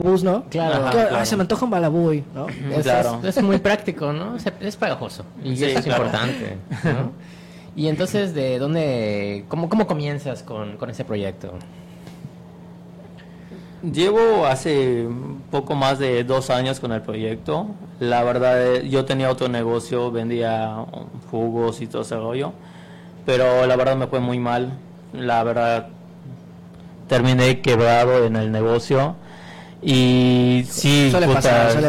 balabús, ¿no? Claro, Que, claro. "Ay, se me antoja un balabú hoy", ¿no? Es, Claro. es- es muy práctico, ¿no? Es, es pegajoso. Y Sí, eso es claro. importante, ¿no? Y entonces, ¿de dónde, cómo, cómo comienzas con, con ese proyecto? Llevo hace poco más de dos años con el proyecto. La verdad, eh, yo tenía otro negocio, vendía jugos y todo ese rollo, pero la verdad me fue muy mal. La verdad, terminé quebrado en el negocio y sí, puta, pasar.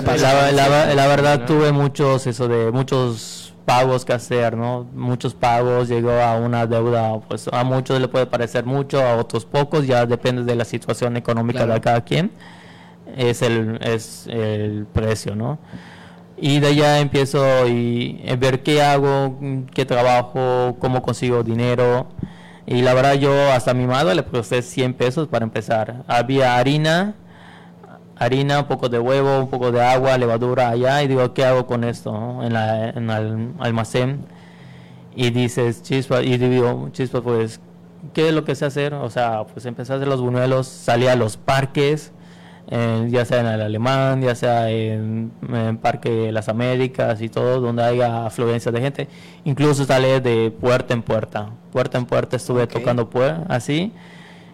La, la- la verdad tuve muchos, eso de muchos pagos que hacer, ¿no? Muchos pagos, llegó a una deuda, pues a muchos le puede parecer mucho, a otros pocos, ya depende de la situación económica Claro. de cada quien, es el, es el precio, ¿no? Y de allá empiezo y a ver qué hago, qué trabajo, cómo consigo dinero. Y la verdad yo hasta a mi madre le presté 100 pesos para empezar. Había harina, harina, un poco de huevo, un poco de agua, levadura allá y digo, ¿qué hago con esto no? en, la, en el almacén? Y dices, chispa, y digo, chispa, pues, ¿qué es lo que sé hacer? O sea, pues empecé a hacer los buñuelos, salí a los parques, eh, ya sea en el Alemán, ya sea en, en Parque de las Américas y todo, donde haya afluencia de gente. Incluso salí de puerta en puerta. Puerta en puerta estuve Ok. tocando puerta, así.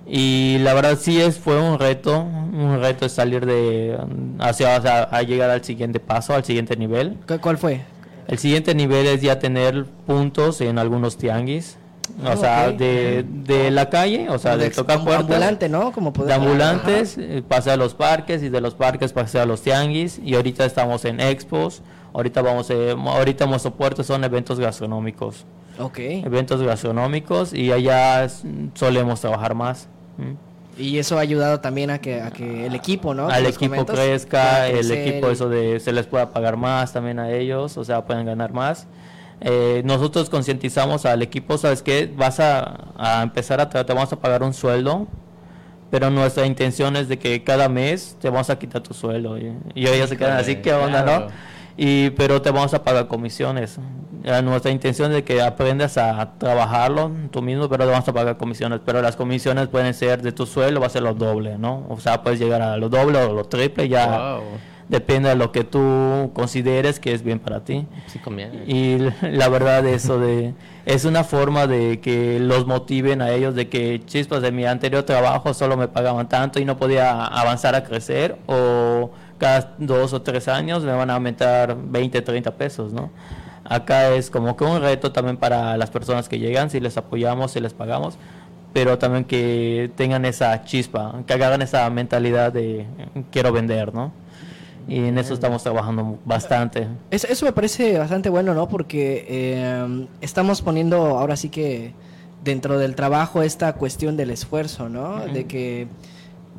Y la verdad sí es fue un reto, un reto es salir de hacia, hacia- a llegar al siguiente paso, al siguiente nivel. ¿Cu- ¿Cuál fue? El siguiente nivel es ya tener puntos en algunos tianguis, o Ah, sea, de, de la calle, o sea, Como de ex- tocar como puertas, ambulante, ¿no? Como de ambulantes, eh, pasé a los parques y de los parques pasé a los tianguis y ahorita estamos en expos, ahorita vamos, eh, ahorita nuestro puerto son eventos gastronómicos, Ajá. Ok. eventos gastronómicos y allá solemos trabajar más. Y eso ha ayudado también a que, a que el equipo, ¿no? al equipo crezca, el equipo y- eso de se les pueda pagar más también a ellos, o sea, pueden ganar más. Eh, nosotros concientizamos al equipo, ¿sabes qué? Vas a, a empezar a, te vamos a pagar un sueldo, pero nuestra intención es de que cada mes te vamos a quitar tu sueldo. Y, y ellos se quedan así, ¿qué onda, claro. no? Y, pero te vamos a pagar comisiones. Nuestra intención es que aprendas a trabajarlo tú mismo, pero te vamos a pagar comisiones. Pero las comisiones pueden ser de tu sueldo, va a ser lo doble, ¿no? O sea, puedes llegar a lo doble o lo triple, ya Wow, depende de lo que tú consideres que es bien para ti. sí conviene. Y la verdad eso de es una forma de que los motiven a ellos de que chispas de mi anterior trabajo solo me pagaban tanto y no podía avanzar a crecer o cada dos o tres años me van a aumentar 20, 30 pesos, ¿no? Acá es como que un reto también para las personas que llegan, si les apoyamos, si les pagamos, pero también que tengan esa chispa, que agarren esa mentalidad de quiero vender, ¿no? Y en eso estamos trabajando bastante. Eso, eso me parece bastante bueno, ¿no? Porque eh, estamos poniendo ahora sí que dentro del trabajo esta cuestión del esfuerzo, ¿no? De que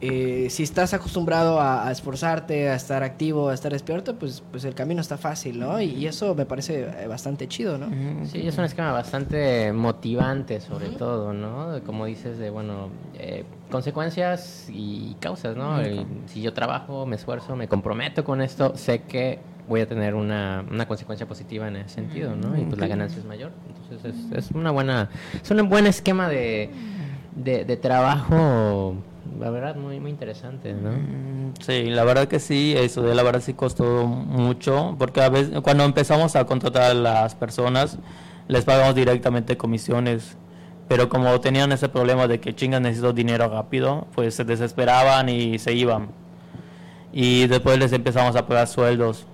eh, si estás acostumbrado a, a esforzarte, a estar activo, a estar despierto, pues, pues el camino está fácil, ¿no? Y, y eso me parece eh, bastante chido, ¿no? Sí, es un esquema bastante motivante, sobre todo, ¿no? Como dices, de, bueno, eh, consecuencias y causas, ¿no? El- si yo trabajo, me esfuerzo, me comprometo con esto, sé que voy a tener una, una consecuencia positiva en ese sentido, ¿no? Y pues la ganancia es mayor. Entonces es, es una buena, es un buen esquema de, de, de trabajo, la verdad, muy, muy interesante, ¿no? Mm, Sí, la verdad que sí, eso de la verdad sí costó mucho, porque a veces cuando empezamos a contratar a las personas, les pagamos directamente comisiones, pero como tenían ese problema de que chingas necesito dinero rápido, pues se desesperaban y se iban. Y después les empezamos a pagar sueldos,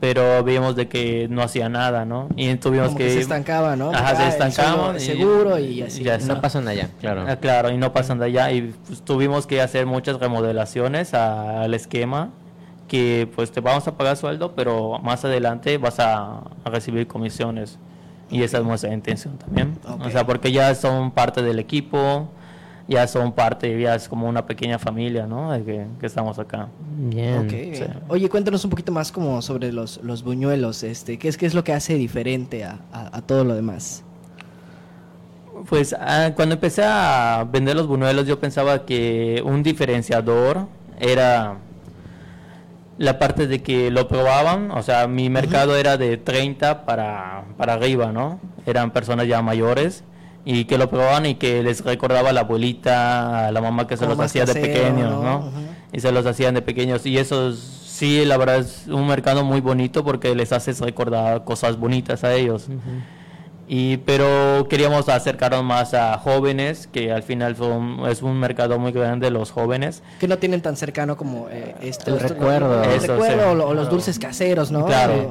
pero vimos de que no hacía nada, ¿no? Y tuvimos Como que, que... se estancaba, ¿no? Ajá, se Ah, el sueldo estancaban es y- seguro y así. ya ¿no? pasan allá, claro. Ah, claro, y no pasan de allá y pues, tuvimos que hacer muchas remodelaciones a- al esquema que pues te vamos a pagar sueldo, pero más adelante vas a, a recibir comisiones y esa es nuestra intención también. Ok. O sea, porque ya son parte del equipo, ya son parte, ya es como una pequeña familia, ¿no? De que, que estamos acá. Bien. Oye, cuéntanos un poquito más como sobre los, los buñuelos, este, ¿qué es, qué es lo que hace diferente a, a- a todo lo demás? Pues ah, cuando empecé a vender los buñuelos yo pensaba que un diferenciador era la parte de que lo probaban, o sea, mi mercado era de 30 para, para arriba, ¿no? Eran personas ya mayores y que lo probaban y que les recordaba a la abuelita, a la mamá que se los hacía de pequeños, ¿no? y se los hacían de pequeños y eso sí, la verdad es un mercado muy bonito porque les haces recordar cosas bonitas a ellos. Y, pero queríamos acercarnos más a jóvenes, que al final son, es un mercado muy grande los jóvenes. Que no tienen tan cercano como eh, esto, El esto- recuerdo. el Eso, recuerdo sí. o, lo- o los dulces caseros, ¿no? Claro.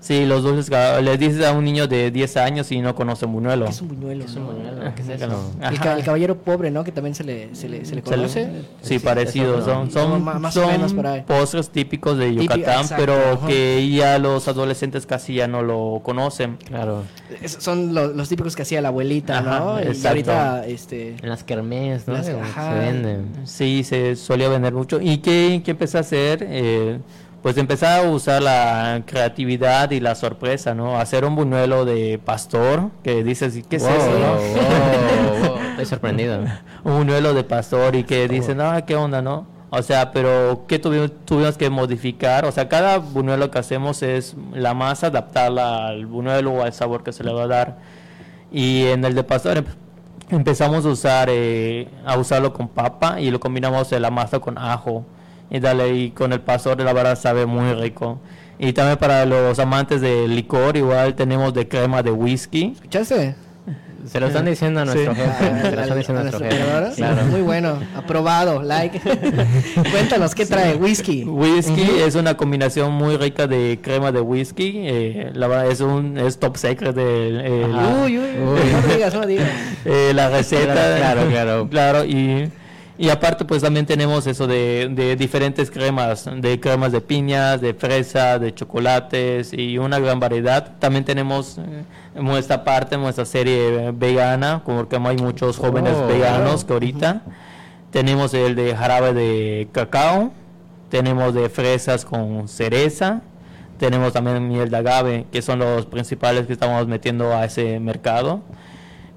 Sí, los dulces, les dices a un niño de 10 años y no conoce buñuelo. ¿Qué es un buñuelo? Es un no? buñuelo, ¿qué es eso? El, ca- el caballero pobre, ¿no? Que también se le, se le, se le Se le- conoce. Sí, parecidos. Son, No, son, más o son menos por ahí. postres típicos de Típico, Yucatán, exacto, pero ajá. que ya los adolescentes casi ya no lo conocen. Claro. Es- son lo- los típicos que hacía la abuelita, Ajá, ¿no? Y exacto. ahorita, este... En las kermés, ¿no? Las- Se- ajá. Se venden. Sí, se solía vender mucho. ¿Y qué, qué empecé a hacer? Eh, pues empezar a usar la creatividad y la sorpresa, ¿no? Hacer un buñuelo de pastor, que dices, ¿qué es Wow, eso? no? wow, wow, Estoy sorprendido. un buñuelo de pastor y que dicen, ah, ¿qué onda, no? O sea, pero ¿qué tuvimos, tuvimos que modificar? O sea, cada buñuelo que hacemos es la masa, adaptarla al buñuelo o al sabor que se le va a dar. Y en el de pastor em- empezamos a usar, eh, a usarlo con papa y lo combinamos de la masa con ajo. Y dale, y con el pastor la verdad sabe muy rico. Y también para los amantes de licor, igual tenemos de crema de whisky. ¿Escuchaste? Se lo están diciendo a nuestro Sí. jefe. Se lo ¿A- están diciendo a nuestro jefe. Claro. Muy bueno, aprobado, like. Cuéntanos, ¿qué trae? Whisky. Whisky es una combinación muy rica de crema de whisky. eh, la verdad es un es top secret de el- Ajá. Uy, uy, Uy. no digas, no digas. eh, la receta. Claro, claro. Claro, y, y aparte pues también tenemos eso de, de diferentes cremas, de cremas de piñas, de fresa, de chocolates y una gran variedad. También tenemos eh, nuestra parte, nuestra serie vegana, como que hay muchos jóvenes Oh. veganos que ahorita. Tenemos el de jarabe de cacao, tenemos de fresas con cereza, tenemos también miel de agave, que son los principales que estamos metiendo a ese mercado,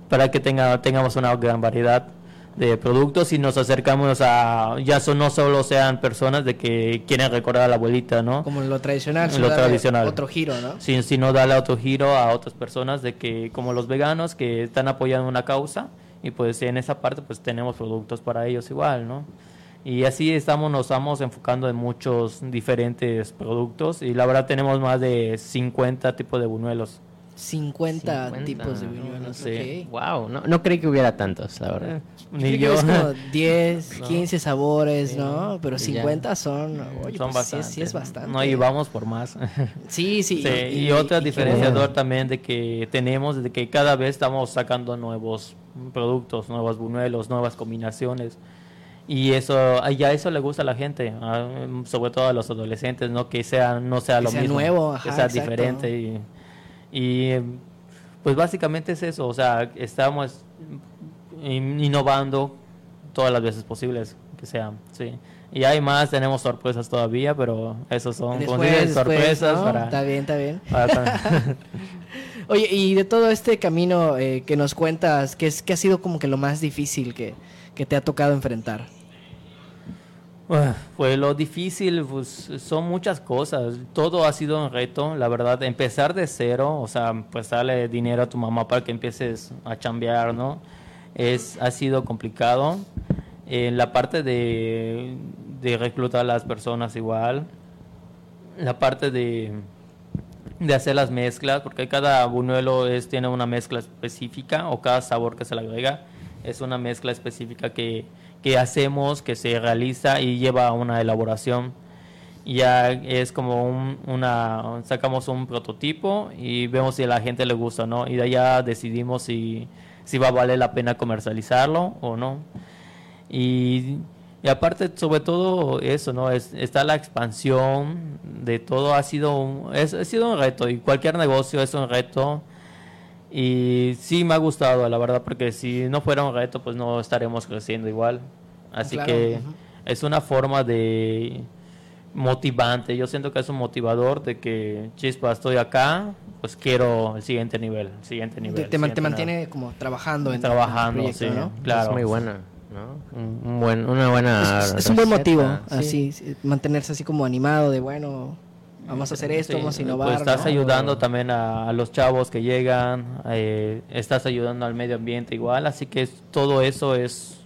para que tenga, tengamos una gran variedad de productos y nos acercamos a, ya son, no solo sean personas de que quieren recordar a la abuelita, ¿no? Como lo tradicional, Lo sino darle tradicional. Otro giro, ¿no? Sin, sino darle otro giro a otras personas de que como los veganos que están apoyando una causa y pues en esa parte pues tenemos productos para ellos igual, ¿no? Y así estamos, nos estamos enfocando en muchos diferentes productos y la verdad tenemos más de 50 tipos de buñuelos. 50, 50. tipos de buñuelos, Sí. ok. Wow, no, no creí que hubiera tantos, la verdad. Yo Ni que yo. es como 10, 15 sabores, ¿no? Pero Y ya. 50 son, oye, Son pues sí, sí es bastante. No, y vamos por más. Sí, sí. Sí, y, otro qué diferenciador también de que tenemos de que cada vez estamos sacando nuevos productos, nuevos buñuelos, nuevas combinaciones. Y eso, y a eso le gusta a la gente, sobre todo a los adolescentes, ¿no? Que sea, no sea Que lo sea mismo, nuevo, que ajá, sea exacto. diferente. Y, y, pues básicamente es eso, o sea, estamos in- innovando todas las veces posibles que sean, sí. Y hay más, tenemos sorpresas todavía, pero esos son Después, después, sorpresas ¿no? para... Está bien, está bien. para- Oye, y de todo este camino eh, que nos cuentas, ¿qué, es, ¿qué ha sido como que lo más difícil que, que te ha tocado enfrentar? Pues lo difícil, pues son muchas cosas. Todo ha sido un reto, la verdad. Empezar de cero, o sea, pues darle dinero a tu mamá para que empieces a chambear, ¿no? Es, ha sido complicado. En la parte de, reclutar a las personas igual. La parte de, de hacer las mezclas, porque cada buñuelo es, tiene una mezcla específica o cada sabor que se le agrega es una mezcla específica que, que hacemos, que se realiza y lleva a una elaboración. Ya es como un, una, sacamos un prototipo y vemos si a la gente le gusta o no, y de allá decidimos si, si va a la pena comercializarlo o no. Y, y aparte, sobre todo eso, ¿no? Es, está la expansión de todo, ha sido, un, es, ha sido un reto y cualquier negocio es un reto. Y sí me ha gustado, la verdad, porque si no fuera un reto, pues no estaremos creciendo igual. Así Claro, que es una forma de motivante. Yo siento que es un motivador de que, chispa, estoy acá, pues quiero el siguiente nivel, el siguiente nivel. Te, te mantiene como trabajando en Trabajando, en el proyecto, sí, ¿no? claro. Es muy buena, ¿no? Un, un buen, una buena. Es, es un buen motivo, sí. así, sí, mantenerse así como animado de, bueno, vamos a hacer esto, Sí, vamos a innovar. Pues estás ¿no? ayudando también a, a los chavos que llegan, eh, estás ayudando al medio ambiente igual, así que es- todo eso es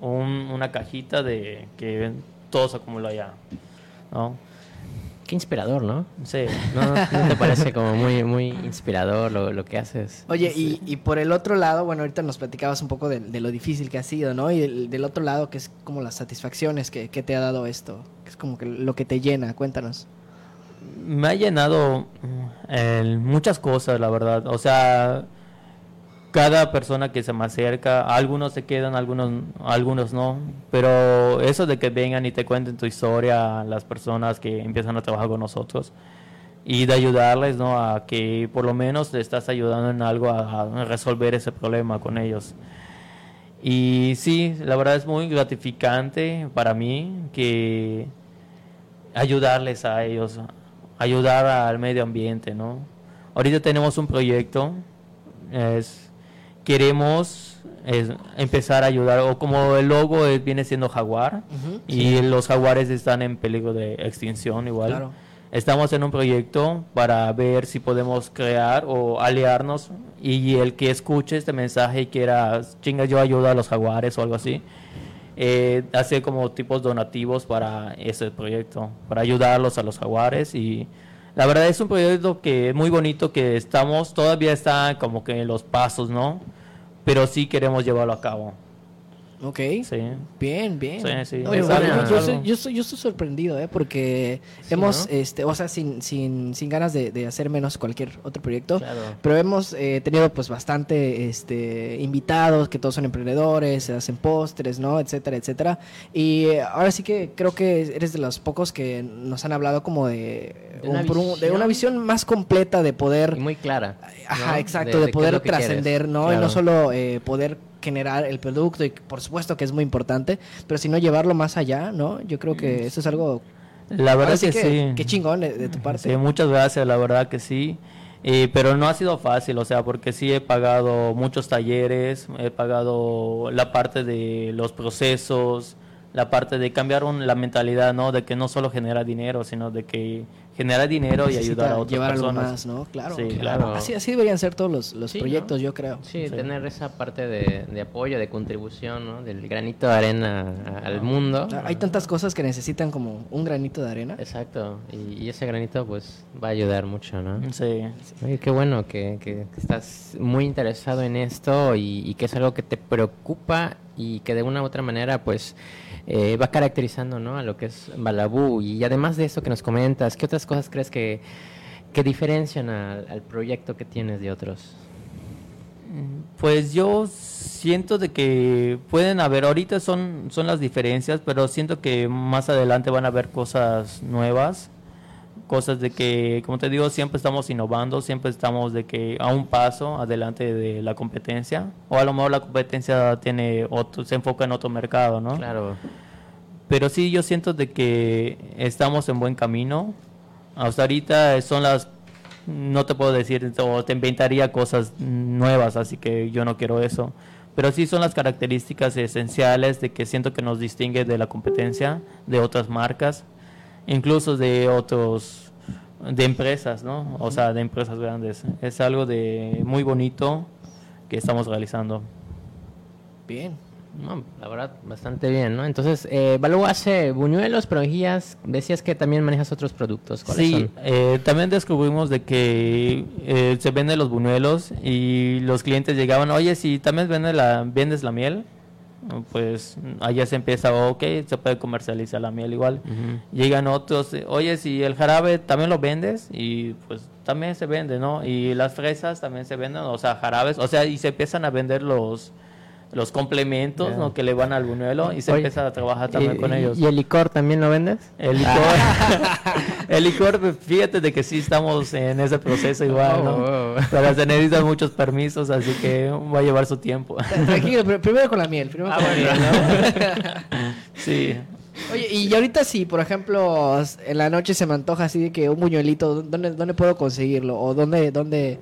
un- una cajita de que todo se acumula allá, ¿no? Qué inspirador, ¿no? Sí. ¿No, ¿No te parece como muy, muy inspirador lo, lo que haces? Oye, y, y por el otro lado, bueno, ahorita nos platicabas un poco de, de lo difícil que ha sido, ¿no? Y del, del otro lado, que es como las satisfacciones que, que te ha dado esto, que es como que lo que te llena, cuéntanos. Me ha llenado eh, muchas cosas, la verdad. O sea, cada persona que se me acerca, algunos se quedan, algunos, algunos no. Pero eso de que vengan y te cuenten tu historia, las personas que empiezan a trabajar con nosotros y de ayudarles, ¿no? A que por lo menos le estás ayudando en algo a, a resolver ese problema con ellos. Y sí, la verdad es muy gratificante para mí que ayudarles a ellos, ayudar al medio ambiente, ¿no? Ahorita tenemos un proyecto, es, queremos es, empezar a ayudar, o como el logo es- viene siendo jaguar, y los jaguares están en peligro de extinción igual. Claro. Estamos en un proyecto para ver si podemos crear o aliarnos y el que escuche este mensaje y quiera, chinga, yo ayudo a los jaguares o algo así, eh, hacer como tipos donativos para ese proyecto, para ayudarlos a los jaguares y la verdad es un proyecto que es muy bonito que estamos, todavía está como que en los pasos, ¿no? Pero sí queremos llevarlo a cabo. Ok. Sí. Bien, bien. Sí, sí. Algo- yo, soy, yo, estoy, yo estoy sorprendido, ¿eh? Porque Sí, hemos, ¿no? este, o sea, sin, sin, sin ganas de, de hacer menos cualquier otro proyecto, Claro. pero hemos eh, tenido pues bastante este, invitados, que todos son emprendedores, se hacen postres, ¿no? Etcétera, etcétera. Y ahora sí que creo que eres de los pocos que nos han hablado como de, De una un- de visión. una visión más completa de poder... Y muy clara. Ajá, ¿no? exacto, de, poder trascender, ¿no? Y no solo eh, poder generar el producto, y por supuesto que es muy importante, pero sino llevarlo más allá, ¿no? Yo creo que eso es algo... La verdad sí que, sí. Qué chingón de, de tu parte. Sí, muchas gracias, la verdad que sí. Eh, pero no ha sido fácil, o sea, porque sí he pagado muchos talleres, he pagado la parte de los procesos, la parte de cambiar un- la mentalidad, ¿no? De que no solo genera dinero, sino de que genera dinero y ayudar a otras llevar algo personas. más, ¿no? Claro. Sí, claro. Así, así deberían ser todos los, los Sí, proyectos, ¿no? yo creo. Sí, Sí. tener esa parte de, de apoyo, de contribución, ¿no? Del granito de arena a- al mundo. Ah, Hay tantas cosas que necesitan como un granito de arena. Exacto. Y, y ese granito, pues, va a ayudar mucho, ¿no? Sí. Oye, qué bueno que, que estás muy interesado en esto y, y que es algo que te preocupa y que de una u otra manera, pues, eh, va caracterizando, ¿no? A lo que es Balabú. Y además de eso que nos comentas, ¿qué otras cosas crees que, que diferencian al, al proyecto que tienes de otros? Pues yo siento de que pueden haber, ahorita son, son las diferencias, pero siento que más adelante van a haber cosas nuevas, cosas de que, como te digo, siempre estamos innovando, siempre estamos de que a un paso adelante de la competencia, o a lo mejor la competencia tiene otro, se enfoca en otro mercado, ¿no? Claro. Pero sí, yo siento de que estamos en buen camino. Hasta ahorita son las... No te puedo decir, o te inventaría cosas nuevas, así que yo no quiero eso. Pero sí son las características esenciales de que siento que nos distingue de la competencia, de otras marcas, incluso de otros, de empresas, ¿no? O sea, de empresas grandes. Es algo de muy bonito que estamos realizando. Bien. No, la verdad, bastante bien, ¿no? Entonces, eh, Balú hace buñuelos, pero mejillas, decías que también manejas otros productos. ¿Cuáles Sí, son? eh, también descubrimos de que eh, se venden los buñuelos y los clientes llegaban, oye, si también vende la, vendes la miel, pues allá se empieza, ok, se puede comercializar la miel igual. Llegan otros, oye, si el jarabe también lo vendes y pues también se vende, ¿no? Y las fresas también se venden, o sea, jarabes, o sea, y se empiezan a vender los los complementos. ¿no? Que le van al buñuelo y se Oye, empieza a trabajar también ¿Y- con y- ellos. ¿Y el licor también lo vendes? El licor, el licor, pues, fíjate de que sí estamos en ese proceso igual, ¿no? Oh, oh. Pero se necesitan muchos permisos, así que va a llevar su tiempo. Tranquilo, pr- primero con la miel. Primero Ah, con la miel, ¿no? Sí. Oye, y ahorita si, por ejemplo, en la noche se me antoja así de que un buñuelito, ¿dónde, dónde puedo conseguirlo? ¿O dónde, dónde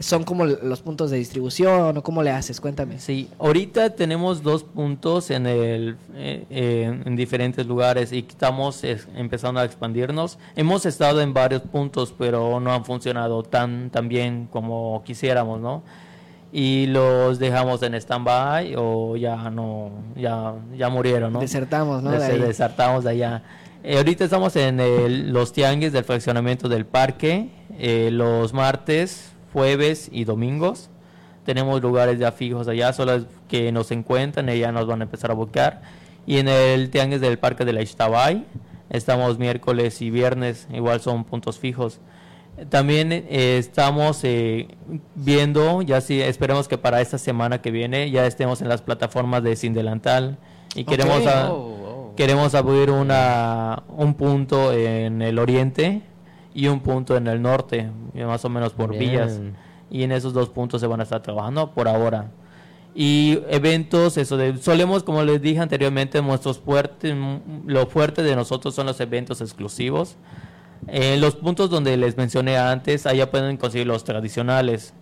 son como los puntos de distribución? ¿O cómo le haces? Cuéntame. Sí, ahorita tenemos dos puntos en el eh, eh, en diferentes lugares y estamos es- empezando a expandirnos. Hemos estado en varios puntos, pero no han funcionado tan tan bien como quisiéramos, ¿no? Y los dejamos en stand-by o ya no, ya, ya murieron, ¿no? Desertamos, ¿no? Des- De ahí. Desertamos de allá. Eh, ahorita estamos en el- los tianguis del fraccionamiento del parque, eh, los martes, jueves y domingos. Tenemos lugares ya fijos allá, solo que nos encuentran y ya nos van a empezar a buscar. Y en el tianguis del parque de la Ixtabay, estamos miércoles y viernes, igual son puntos fijos. También eh, estamos eh, viendo, ya sí, esperemos que para esta semana que viene ya estemos en las plataformas de Sin Delantal y queremos a- Oh, oh. queremos abrir una un punto en el oriente y un punto en el norte, más o menos por Bien. villas. Y en esos dos puntos se van a estar trabajando por ahora. Y eventos, eso de, solemos, como les dije anteriormente, nuestros fuertes, lo fuerte de nosotros son los eventos exclusivos. En los puntos donde les mencioné antes, allá pueden conseguir los tradicionales,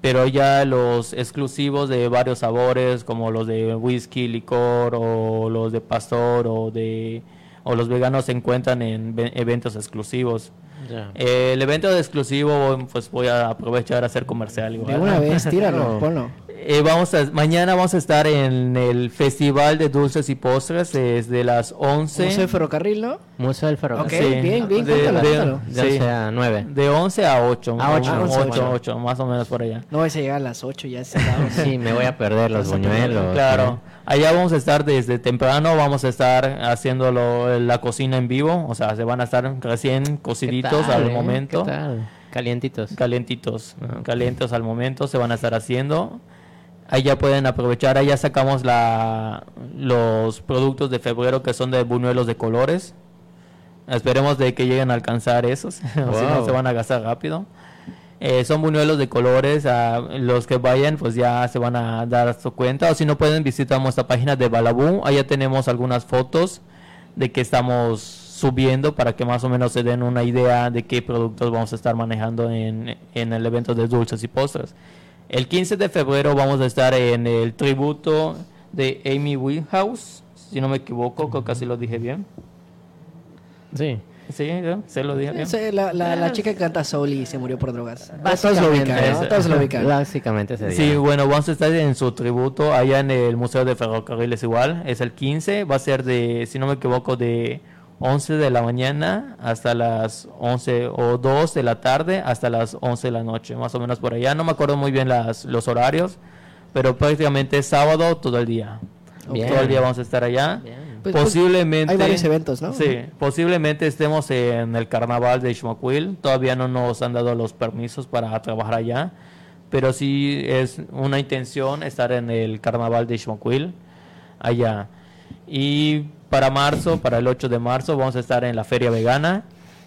pero ya los exclusivos de varios sabores, como los de whisky, licor, o los de pastor, o de o los veganos se encuentran en ve- eventos exclusivos. Ya. El evento exclusivo, pues voy a aprovechar a hacer comercial. De igual. una vez, tíralo, No. ponlo. Eh, vamos a, mañana vamos a estar en el Festival de Dulces y Postres desde las 11. Museo de Ferrocarril, ¿no? Museo del Ok, Ferrocarril. bien, bien, De- cuéntalo, de- cuéntalo. De sí. 11 a 9. De 11 a 8. A ocho. Ah, once a ocho. 8, más o menos por allá. No vais a llegar a las 8 ya cerrado. Sí, me voy a perder los buñuelos. Claro, allá vamos a estar desde temprano, vamos a estar haciendo lo- la cocina en vivo, o sea, se van a estar recién ¿Qué cociditos tal, al eh? momento, ¿Qué tal? Calientitos. calientitos, Ah. calientes al momento, se van a estar haciendo. Ahí ya pueden aprovechar, ahí ya sacamos la, los productos de febrero que son de buñuelos de colores. Esperemos de que lleguen a alcanzar esos, o si no Wow. se van a gastar rápido. Eh, son buñuelos de colores, a los que vayan pues ya se van a dar su cuenta o si no pueden visitar nuestra página de Balabú, allá tenemos algunas fotos de que estamos subiendo para que más o menos se den una idea de qué productos vamos a estar manejando en, en el evento de dulces y postres. El 15 de febrero vamos a estar en el tributo de Amy Winehouse, si no me equivoco, creo que así lo dije bien. Sí. Sí, ¿no? se lo dije bien. Sí, la, la, la chica que canta soul y se murió por drogas. Todos lo ubican, ¿no? Todos lo ubican. Básicamente ese día. Sí, bueno, vamos a estar en su tributo allá en el Museo de Ferrocarriles igual. Es el 15, va a ser de, si no me equivoco, de 11 de la mañana hasta las 11 o 2 de la tarde hasta las 11 de la noche, más o menos por allá. No me acuerdo muy bien las, los horarios, pero prácticamente es sábado todo el día. Bien. Todo el día vamos a estar allá. Bien. Pues- pues, posiblemente hay varios eventos, ¿no? Sí, posiblemente estemos en el carnaval de Ixmaquil. Todavía no nos han dado los permisos para trabajar allá, pero sí es una intención estar en el carnaval de Ixmaquil allá. Y para marzo, para el 8 de marzo, vamos a estar en la feria vegana.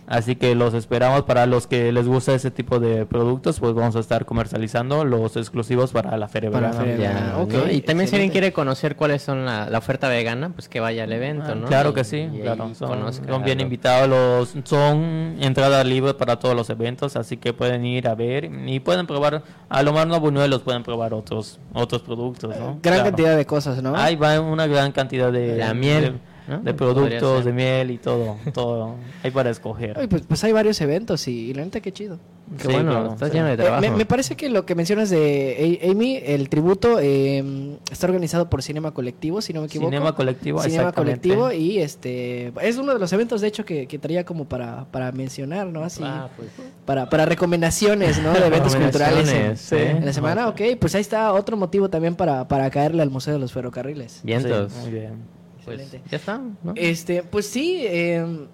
Así que los esperamos para los que les gusta ese tipo de productos, pues vamos a estar comercializando los exclusivos para la feria Para vegana. feria Ya, vegana, ok, ¿no? Y también si alguien quiere conocer cuáles son la, la oferta vegana, pues que vaya al evento, Ah, ¿no? Claro Y- que sí, claro. Son, bien invitados, los, son entrada libre para todos los eventos, así que pueden ir a ver y pueden probar, a lo más no buñuelos, pueden probar otros otros productos, ¿no? Gran Claro. cantidad de cosas, ¿no? Ahí va una gran cantidad de, La miel, de, ¿no? de Podría productos, de miel y todo, todo. Hay para escoger. Ay, pues, pues hay varios eventos y, y la neta qué chido. Qué Sí, bueno, claro, estás sí. lleno de Eh, trabajo. me, me parece que lo que mencionas de Amy, el tributo, eh, está organizado por Cinema Colectivo, si no me equivoco. Cinema colectivo, Cinema exactamente. Colectivo y este es uno de los eventos de hecho que, que traía como para, para mencionar, ¿no? Así, Ah, pues. para, para recomendaciones, ¿no? De eventos culturales en, Recomendaciones, sí. en la semana. Ok, pues ahí está otro motivo también para, para caerle al Museo de los Ferrocarriles. Vientos. Sí, muy bien. Pues, ya está, ¿no? Este, pues sí, eh,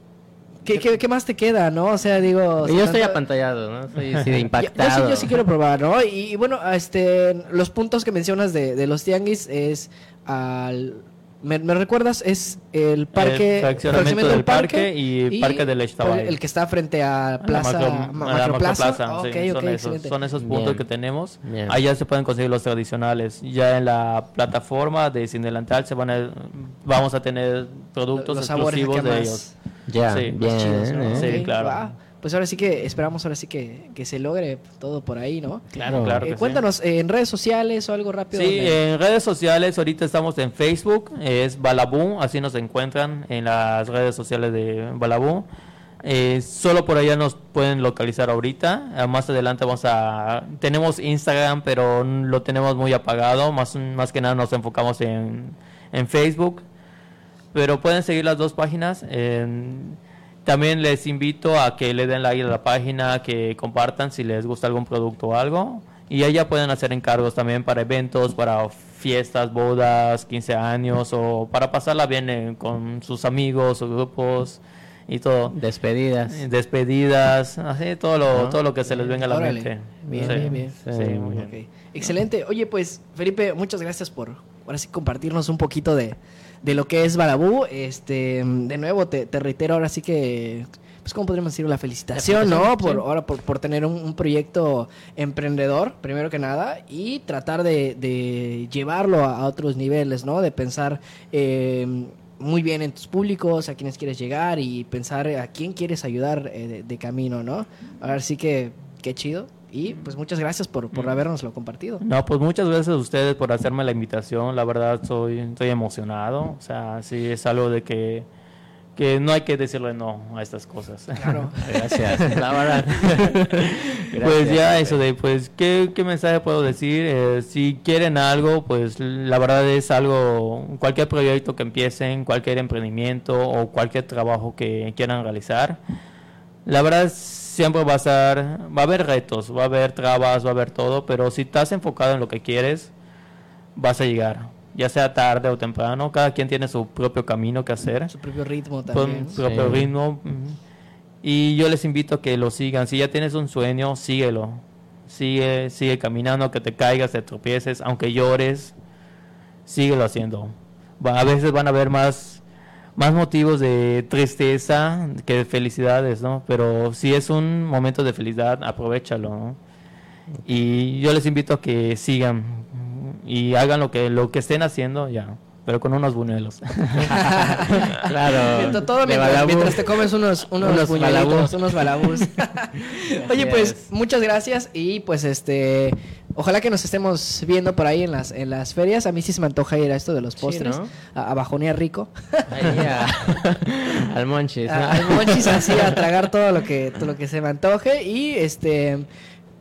¿qué, qué, qué más te queda, no? O sea, digo... Yo estoy apantallado, ¿no? De Ya- impactado. Yo sí, yo sí quiero probar, ¿no? Y, y bueno, este, los puntos que mencionas de, de los tianguis es al... ¿Me, me recuerdas? Es el parque... El fraccionamiento del parque y Parque del Ixtabay. El que está frente a A la Plaza... macro- a la Macroplaza. macroplaza, sí, son, esos, son esos puntos Bien. que tenemos. Bien. Allá se pueden conseguir los tradicionales. Ya en la plataforma de Sin Delantal se van a, vamos a tener productos Los exclusivos de ellos. Ya, Sí, bien. chidos, ¿no? ¿eh? Sí, claro. Pues ahora sí que esperamos ahora sí que, que se logre todo por ahí, ¿no? Claro. Claro Eh, que cuéntanos, eh, en redes sociales o algo rápido. Sí, donde- en redes sociales, ahorita estamos en Facebook, es Balabú, así nos encuentran en las redes sociales de Balabú. Eh, solo por allá nos pueden localizar ahorita. Ah, Más adelante vamos a... Tenemos Instagram, pero lo tenemos muy apagado. Más, más que nada nos enfocamos en, en Facebook. Pero pueden seguir las dos páginas. En- también les invito a que le den like a la página, que compartan si les gusta algún producto o algo. Y allá pueden hacer encargos también para eventos, para fiestas, bodas, 15 años o para pasarla bien eh, con sus amigos o grupos y todo. Despedidas. Despedidas, así todo lo, Ah, todo lo que se les venga a la Órale. mente. Bien, Sí, bien, bien. Sí, muy bien. Ok. Excelente. Oye, pues, Felipe, muchas gracias por ahora sí compartirnos un poquito de, de lo que es Balabú. Este, de nuevo, te, te reitero ahora sí que, pues, ¿cómo podríamos decir? La felicitación, La ¿no? Por, ahora, por, por tener un, un proyecto emprendedor, primero que nada, y tratar de, de llevarlo a, a otros niveles, ¿no? De pensar eh, muy bien en tus públicos, a quienes quieres llegar y pensar a quién quieres ayudar eh, de, de camino, ¿no? Ahora sí que, qué chido. Y pues muchas gracias por, por habernoslo compartido. No, pues muchas gracias a ustedes por hacerme la invitación. La verdad, soy, estoy emocionado. O sea, sí es algo de que, que no hay que decirle no a estas cosas. Claro. Gracias. La verdad. Pues ya Gracias. eso de, pues, ¿qué, qué mensaje puedo decir? Eh, si quieren algo, pues la verdad es algo, cualquier proyecto que empiecen, cualquier emprendimiento o cualquier trabajo que quieran realizar, la verdad siempre va a estar, va a haber retos, va a haber trabas, va a haber todo, pero si estás enfocado en lo que quieres, vas a llegar, ya sea tarde o temprano, cada quien tiene su propio camino que hacer Su propio ritmo con también. su propio Sí. ritmo. Y yo les invito a que lo sigan. Si ya tienes un sueño, síguelo. Sigue, sigue caminando, que te caigas, te tropieces, aunque llores, síguelo haciendo. Va- a veces van a haber más, más motivos de tristeza que de felicidades, ¿no? Pero si es un momento de felicidad, aprovechalo, ¿no? Y yo les invito a que sigan y hagan lo que, lo que estén haciendo ya, pero con unos buñuelos. Claro. Mientras- todo mientras, mientras te comes unos, unos, Unos balabús. unos balabús. Oye, pues es. muchas gracias y pues este, ojalá que nos estemos viendo por ahí en las, en las ferias. A mí sí se me antoja ir a esto de los Sí, postres, ¿no? a, a bajonear rico, Ahí a- al Monchis. ¿no? a, al monchis así a tragar todo lo que todo lo que se me antoje y este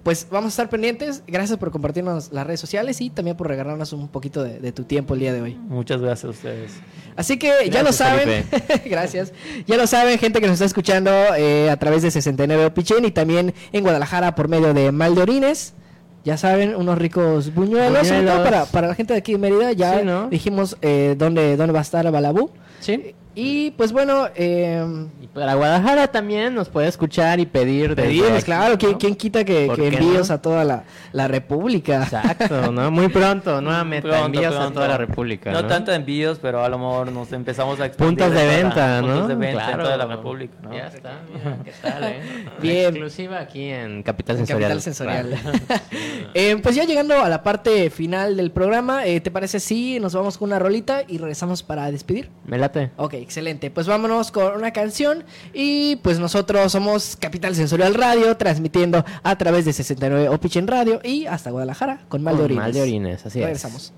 pues vamos a estar pendientes. Gracias por compartirnos las redes sociales y también por regalarnos un poquito de, de tu tiempo el día de hoy. Muchas gracias a ustedes. Así que ya lo saben, gracias. Ya lo saben, gente que nos está escuchando eh, a través de 69 Opichen y también en Guadalajara por medio de Mal de Orines. Ya saben, unos ricos buñuelos. para, para la gente de aquí de Mérida, ya Sí, ¿no? dijimos eh, dónde, dónde va a estar Balabú. Sí. Y pues bueno, eh, Y para Guadalajara también nos puede escuchar y pedir. aquí, claro, ¿quién, ¿no? quién quita que, ¿Por que envíos no? a toda la, la República? Exacto, ¿no? Muy pronto, nuevamente. Pronto, envíos a pronto. toda la República. No, ¿no? tanto envíos, pero a lo mejor nos empezamos a expandir Puntos de venta, ¿no? Puntos de venta Claro. en toda la República, ¿no? Ya está, mira, ¿qué tal, eh? Bien. Exclusiva aquí en Capital Sensorial. Capital Sensorial. Eh, pues ya llegando a la parte final del programa, eh, ¿te parece si nos vamos con una rolita y regresamos para despedir? Me late. Ok, excelente. Pues vámonos con una canción y pues nosotros somos Capital Sensorial Radio, transmitiendo a través de 69 Opichen Radio y hasta Guadalajara con Mal de Con Orines. Mal de Orines, así es. Regresamos.